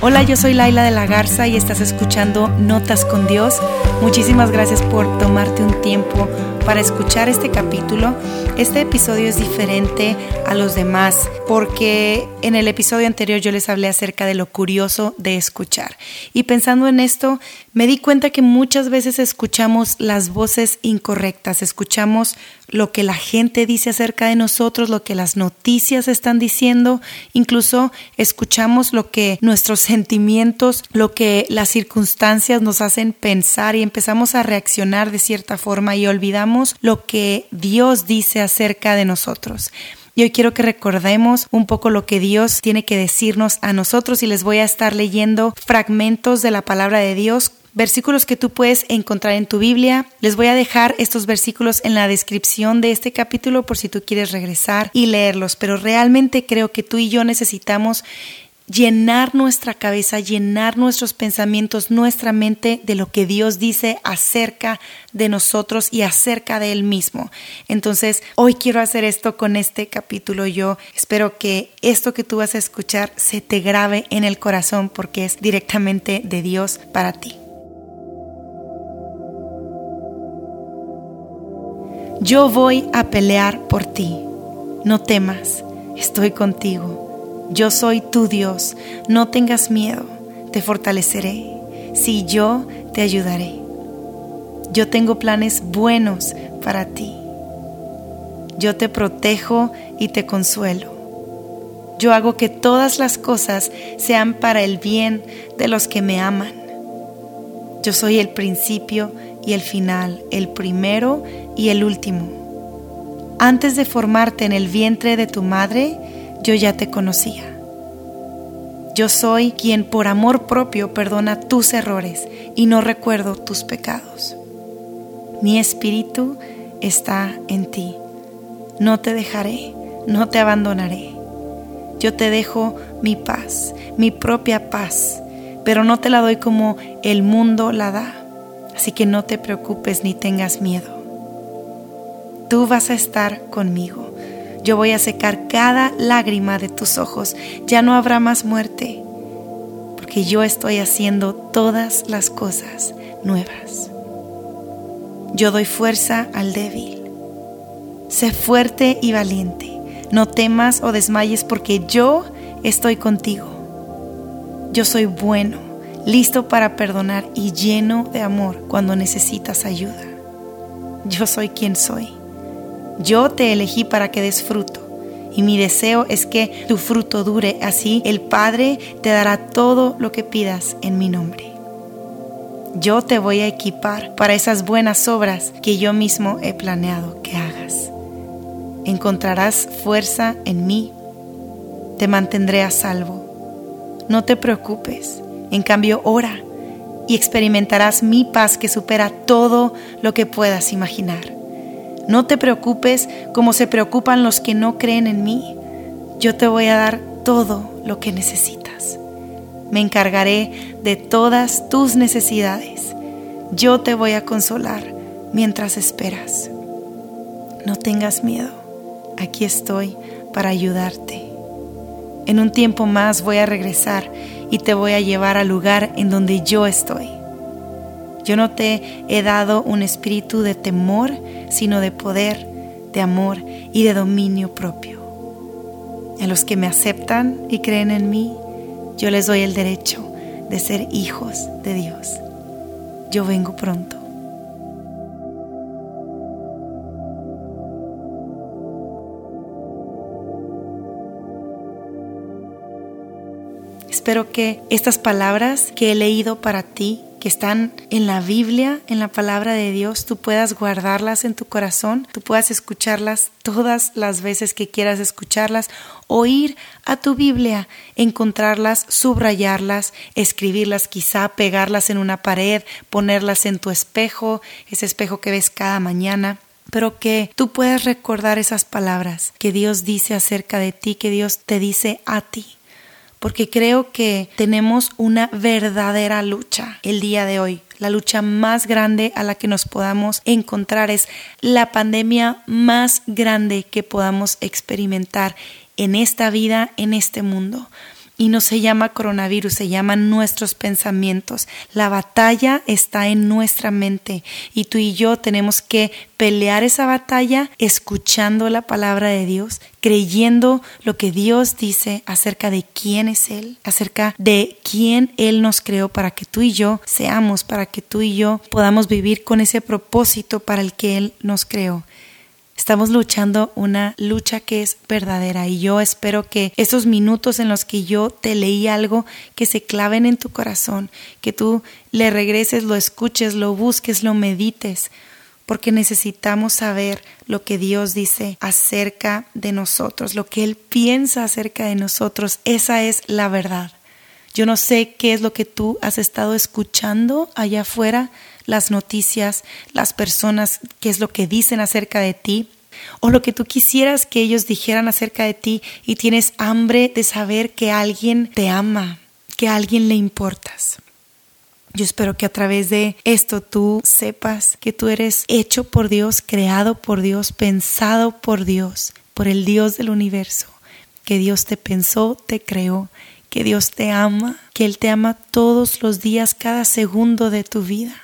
Hola, yo soy Laila de la Garza y estás escuchando Notas con Dios. Muchísimas gracias por tomarte un tiempo para escuchar este capítulo. Este episodio es diferente a los demás porque en el episodio anterior yo les hablé acerca de lo curioso de escuchar. Y pensando en esto, me di cuenta que muchas veces escuchamos las voces incorrectas, escuchamos lo que la gente dice acerca de nosotros, lo que las noticias están diciendo, incluso escuchamos lo que nuestros sentimientos, lo que las circunstancias nos hacen pensar y empezamos a reaccionar de cierta forma y olvidamos lo que Dios dice acerca de nosotros. Y hoy quiero que recordemos un poco lo que Dios tiene que decirnos a nosotros y les voy a estar leyendo fragmentos de la palabra de Dios versículos que tú puedes encontrar en tu Biblia. Les voy a dejar estos versículos en la descripción de este capítulo por si tú quieres regresar y leerlos, pero realmente creo que tú y yo necesitamos llenar nuestra cabeza, llenar nuestros pensamientos, nuestra mente de lo que Dios dice acerca de nosotros y acerca de Él mismo. Entonces, hoy quiero hacer esto con este capítulo. Yo espero que esto que tú vas a escuchar se te grabe en el corazón porque es directamente de Dios para ti. Yo voy a pelear por ti. No temas, estoy contigo yo soy tu Dios, no tengas miedo, te fortaleceré. Si yo te ayudaré. Yo tengo planes buenos para ti. Yo te protejo y te consuelo. Yo hago que todas las cosas sean para el bien de los que me aman. Yo soy el principio y el final, el primero y el último. Antes de formarte en el vientre de tu madre, yo ya te conocía. Yo soy quien por amor propio perdona tus errores y no recuerdo tus pecados. Mi espíritu está en ti. No te dejaré, no te abandonaré. Yo te dejo mi paz, mi propia paz, pero no te la doy como el mundo la da. Así que no te preocupes ni tengas miedo. Tú vas a estar conmigo yo voy a secar cada lágrima de tus ojos. Ya no habrá más muerte, porque yo estoy haciendo todas las cosas nuevas. Yo doy fuerza al débil. Sé fuerte y valiente. No temas o desmayes porque yo estoy contigo. Yo soy bueno, listo para perdonar y lleno de amor cuando necesitas ayuda. Yo soy quien soy. Yo te elegí para que des fruto. Y mi deseo es que tu fruto dure. Así el Padre te dará todo lo que pidas en mi nombre. Yo te voy a equipar para esas buenas obras que yo mismo he planeado que hagas. Encontrarás fuerza en mí. Te mantendré a salvo. No te preocupes. En cambio, ora y experimentarás mi paz que supera todo lo que puedas imaginar. No te preocupes como se preocupan los que no creen en mí. Yo te voy a dar todo lo que necesitas. Me encargaré de todas tus necesidades. Yo te voy a consolar mientras esperas. No tengas miedo. Aquí estoy para ayudarte. En un tiempo más voy a regresar y te voy a llevar al lugar en donde yo estoy. Yo no te he dado un espíritu de temor, sino de poder, de amor y de dominio propio. A los que me aceptan y creen en mí, yo les doy el derecho de ser hijos de Dios. Yo vengo pronto. Espero que estas palabras que he leído para ti que están en la Biblia, en la palabra de Dios, tú puedas guardarlas en tu corazón, tú puedas escucharlas todas las veces que quieras escucharlas, o ir a tu Biblia, encontrarlas, subrayarlas, escribirlas, quizá pegarlas en una pared, ponerlas en tu espejo, ese espejo que ves cada mañana pero que tú puedas recordar esas palabras que Dios dice acerca de ti, que Dios te dice a ti porque creo que tenemos una verdadera lucha el día de hoy. La lucha más grande a la que nos podamos encontrar es la pandemia más grande que podamos experimentar en esta vida, en este mundo. Y no se llama coronavirus, se llaman nuestros pensamientos. La batalla está en nuestra mente y tú y yo tenemos que pelear esa batalla escuchando la palabra de Dios, creyendo lo que Dios dice acerca de quién es Él, acerca de quién Él nos creó para que tú y yo seamos, para que tú y yo podamos vivir con ese propósito para el que Él nos creó. Estamos luchando una lucha que es verdadera y yo espero que esos minutos en los que yo te leí algo que se claven en tu corazón, que tú le regreses, lo escuches, lo busques, lo medites, porque necesitamos saber lo que Dios dice acerca de nosotros, lo que Él piensa acerca de nosotros. Esa es la verdad. Yo no sé qué es lo que tú has estado escuchando allá afuera, las noticias, las personas, qué es lo que dicen acerca de ti, o lo que tú quisieras que ellos dijeran acerca de ti y tienes hambre de saber que alguien te ama, que a alguien le importas. Yo espero que a través de esto tú sepas que tú eres hecho por Dios, creado por Dios, pensado por Dios, por el Dios del universo, que Dios te pensó, te creó, que Dios te ama, que Él te ama todos los días, cada segundo de tu vida.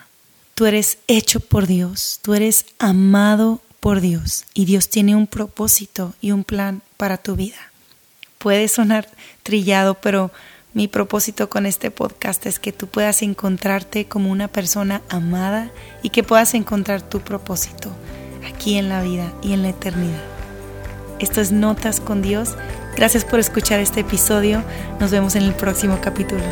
Tú eres hecho por Dios, tú eres amado por Dios y Dios tiene un propósito y un plan para tu vida. Puede sonar trillado, pero mi propósito con este podcast es que tú puedas encontrarte como una persona amada y que puedas encontrar tu propósito aquí en la vida y en la eternidad. Esto es Notas con Dios. Gracias por escuchar este episodio. Nos vemos en el próximo capítulo.